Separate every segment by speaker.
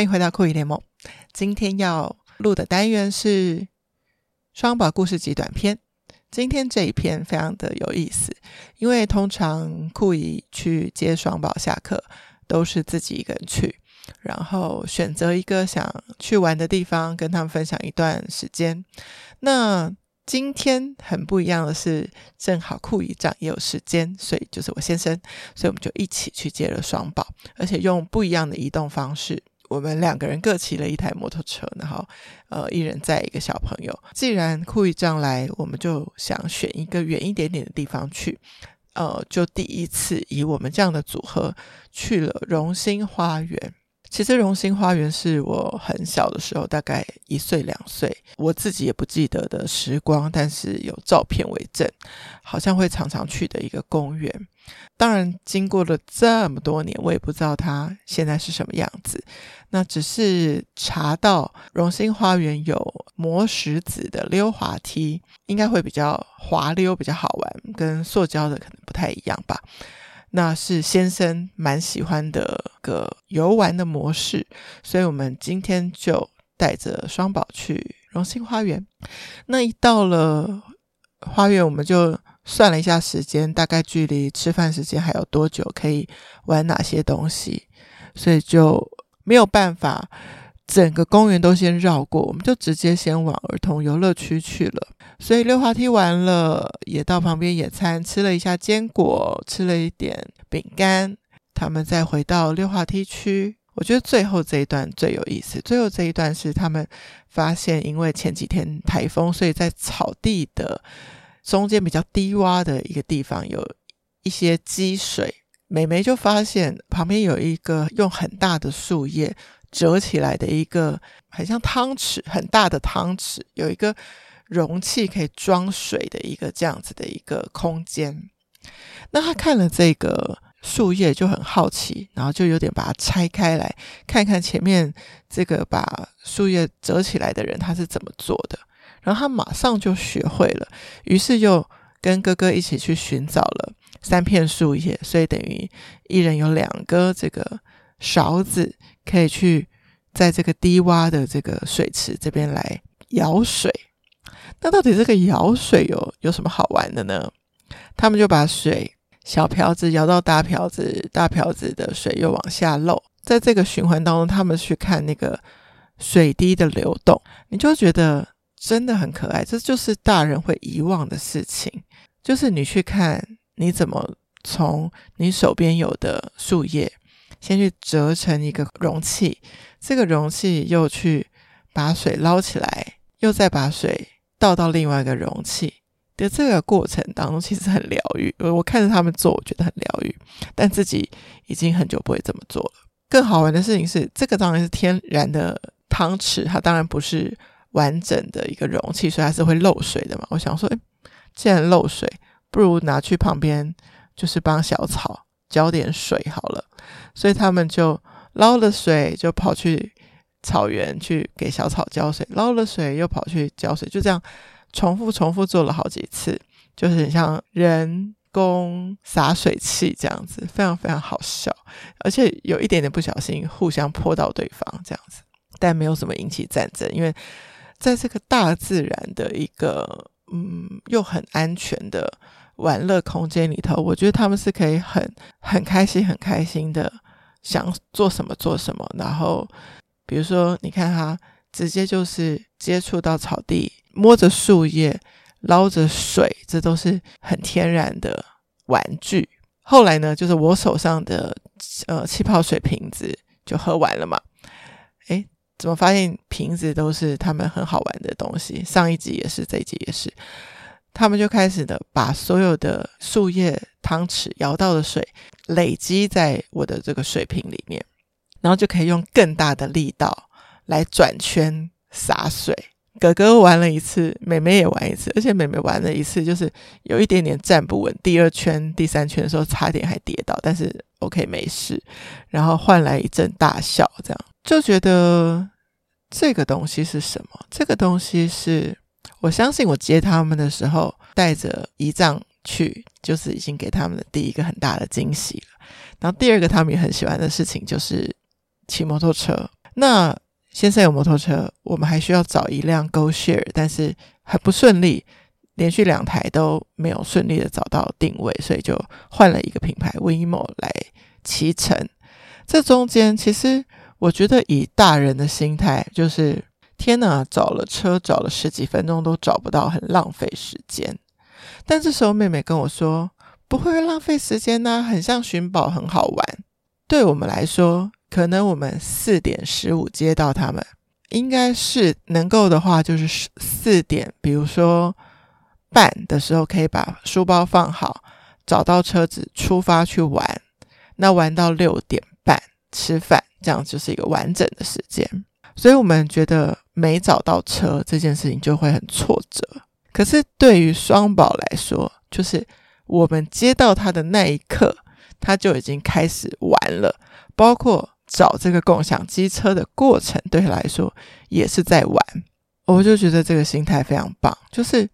Speaker 1: 欢迎回到酷姨联盟。今天要录的单元是双宝故事集短篇。今天这一篇非常的有意思，因为通常酷姨去接双宝下课都是自己一个人去，然后选择一个想去玩的地方，跟他们分享一段时间。那今天很不一样的是，正好酷姨长也有时间，所以就是我先生，所以我们就一起去接了双宝，而且用不一样的移动方式。我们两个人各骑了一台摩托车，然后呃，一人载一个小朋友。既然酷姨丈来，我们就想选一个远一点点的地方去。呃，就第一次以我们这样的组合去了荣兴花园。其实荣兴花园是我很小的时候，大概一岁两岁，我自己也不记得的时光，但是有照片为证，好像会常常去的一个公园。当然，经过了这么多年，我也不知道它现在是什么样子。那只是查到荣兴花园有磨石子的溜滑梯，应该会比较滑溜，比较好玩，跟塑胶的可能不太一样吧。那是先生蛮喜欢的个游玩的模式，所以我们今天就带着双宝去荣兴花园。那一到了花园，我们就算了一下时间，大概距离吃饭时间还有多久，可以玩哪些东西，所以就没有办法整个公园都先绕过，我们就直接先往儿童游乐区去了。所以溜滑梯完了，也到旁边野餐，吃了一下坚果，吃了一点饼干。他们再回到溜滑梯区，我觉得最后这一段最有意思。最后这一段是他们发现，因为前几天台风，所以在草地的中间比较低洼的一个地方有一些积水。美眉就发现旁边有一个用很大的树叶折起来的一个很像汤匙，很大的汤匙，有一个。容器可以装水的一个这样子的一个空间，那他看了这个树叶就很好奇，然后就有点把它拆开来看看前面这个把树叶折起来的人他是怎么做的，然后他马上就学会了，于是又跟哥哥一起去寻找了三片树叶，所以等于一人有两个这个勺子，可以去在这个低洼的这个水池这边来舀水。那到底这个舀水有有什么好玩的呢？他们就把水小瓢子舀到大瓢子，大瓢子的水又往下漏，在这个循环当中，他们去看那个水滴的流动，你就觉得真的很可爱。这就是大人会遗忘的事情，就是你去看你怎么从你手边有的树叶，先去折成一个容器，这个容器又去把水捞起来，又再把水。倒到另外一个容器的这个过程当中，其实很疗愈。我看着他们做，我觉得很疗愈，但自己已经很久不会这么做了。更好玩的事情是，这个当然是天然的汤匙，它当然不是完整的一个容器，所以还是会漏水的嘛。我想说，诶，既然漏水，不如拿去旁边，就是帮小草浇点水好了。所以他们就捞了水，就跑去。草原去给小草浇水，捞了水又跑去浇水，就这样重复重复做了好几次，就是很像人工洒水器这样子，非常非常好笑，而且有一点点不小心互相泼到对方这样子，但没有什么引起战争，因为在这个大自然的一个嗯又很安全的玩乐空间里头，我觉得他们是可以很很开心很开心的想做什么做什么，然后。比如说，你看他直接就是接触到草地，摸着树叶，捞着水，这都是很天然的玩具。后来呢，就是我手上的呃气泡水瓶子就喝完了嘛。怎么发现瓶子都是他们很好玩的东西？上一集也是，这一集也是，他们就开始的把所有的树叶、汤匙舀到的水累积在我的这个水瓶里面。然后就可以用更大的力道来转圈洒水。哥哥玩了一次，妹妹也玩一次，而且妹妹玩了一次就是有一点点站不稳。第二圈、第三圈的时候差点还跌倒，但是 OK 没事。然后换来一阵大笑，这样就觉得这个东西是什么？这个东西是我相信我接他们的时候带着仪仗去，就是已经给他们的第一个很大的惊喜了。然后第二个他们也很喜欢的事情就是。骑摩托车。那先生有摩托车，我们还需要找一辆 GoShare，但是很不顺利，连续两台都没有顺利的找到定位，所以就换了一个品牌 Waymo 来骑乘。这中间其实我觉得以大人的心态，就是天哪，找了车找了十几分钟都找不到，很浪费时间。但这时候妹妹跟我说，不会浪费时间呐，很像寻宝，很好玩。对我们来说，可能我们四点十五接到他们，应该是能够的话，就是四点，比如说半的时候，可以把书包放好，找到车子出发去玩。那玩到六点半吃饭，这样就是一个完整的时间。所以我们觉得没找到车这件事情就会很挫折。可是对于双宝来说，就是我们接到他的那一刻，他就已经开始玩了，包括。找这个共享机车的过程，对他来说也是在玩。我就觉得这个心态非常棒，就是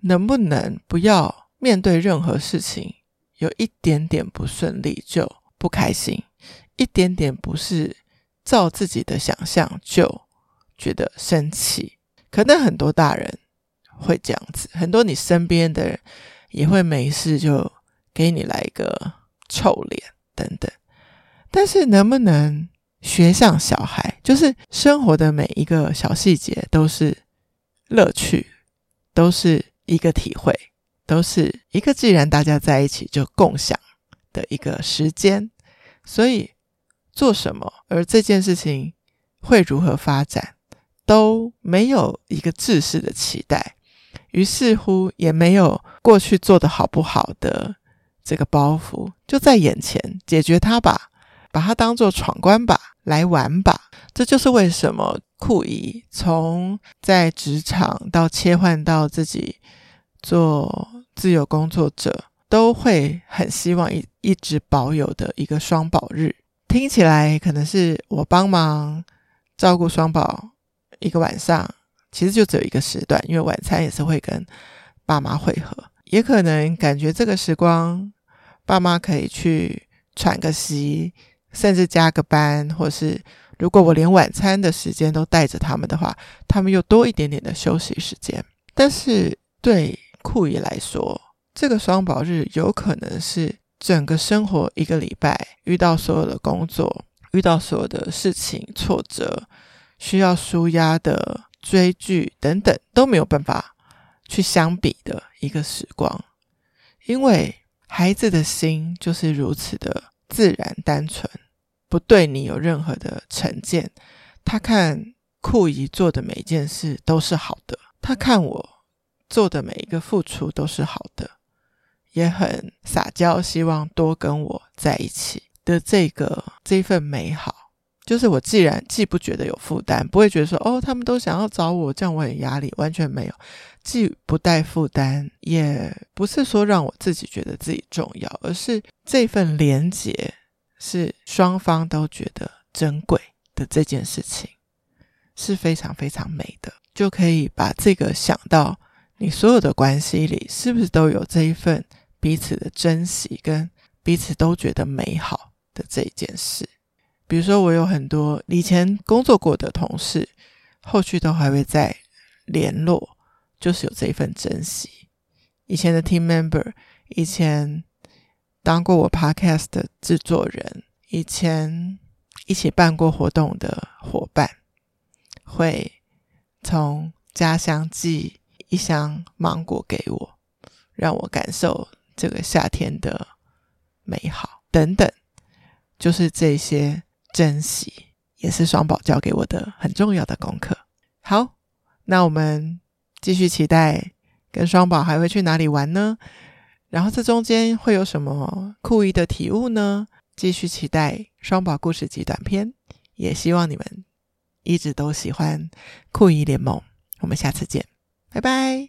Speaker 1: 能不能不要面对任何事情，有一点点不顺利就不开心，一点点不是照自己的想象就觉得生气。可能很多大人会这样子，很多你身边的人也会没事就给你来一个臭脸等等。但是能不能学像小孩，就是生活的每一个小细节都是乐趣，都是一个体会，都是一个既然大家在一起就共享的一个时间，所以做什么，而这件事情会如何发展，都没有一个制式的期待，于是乎也没有过去做的好不好的这个包袱，就在眼前解决它吧。把它当做闯关吧，来玩吧。这就是为什么酷姨从在职场到切换到自己做自由工作者，都会很希望一一直保有的一个双宝日。听起来可能是我帮忙照顾双宝一个晚上，其实就只有一个时段，因为晚餐也是会跟爸妈会合。也可能感觉这个时光，爸妈可以去喘个息。甚至加个班，或是如果我连晚餐的时间都带着他们的话，他们又多一点点的休息时间。但是对酷姨来说，这个双宝日有可能是整个生活一个礼拜遇到所有的工作，遇到所有的事情挫折，需要舒压的追剧等等都没有办法去相比的一个时光，因为孩子的心就是如此的自然单纯。不对你有任何的成见，他看酷姨做的每一件事都是好的，他看我做的每一个付出都是好的，也很撒娇，希望多跟我在一起的这个这份美好，就是我既然既不觉得有负担，不会觉得说哦，他们都想要找我，这样我很压力，完全没有，既不带负担，也不是说让我自己觉得自己重要，而是这份连结。是双方都觉得珍贵的这件事情，是非常非常美的，就可以把这个想到你所有的关系里，是不是都有这一份彼此的珍惜，跟彼此都觉得美好的这一件事。比如说，我有很多以前工作过的同事，后续都还会再联络，就是有这一份珍惜。以前的 team member，以前。当过我 podcast 的制作人，以前一起办过活动的伙伴，会从家乡寄一箱芒果给我，让我感受这个夏天的美好等等，就是这些珍惜，也是双宝教给我的很重要的功课。好，那我们继续期待跟双宝还会去哪里玩呢？然后这中间会有什么酷姨的体悟呢？继续期待双宝故事集短篇，也希望你们一直都喜欢酷姨联盟。我们下次见，拜拜。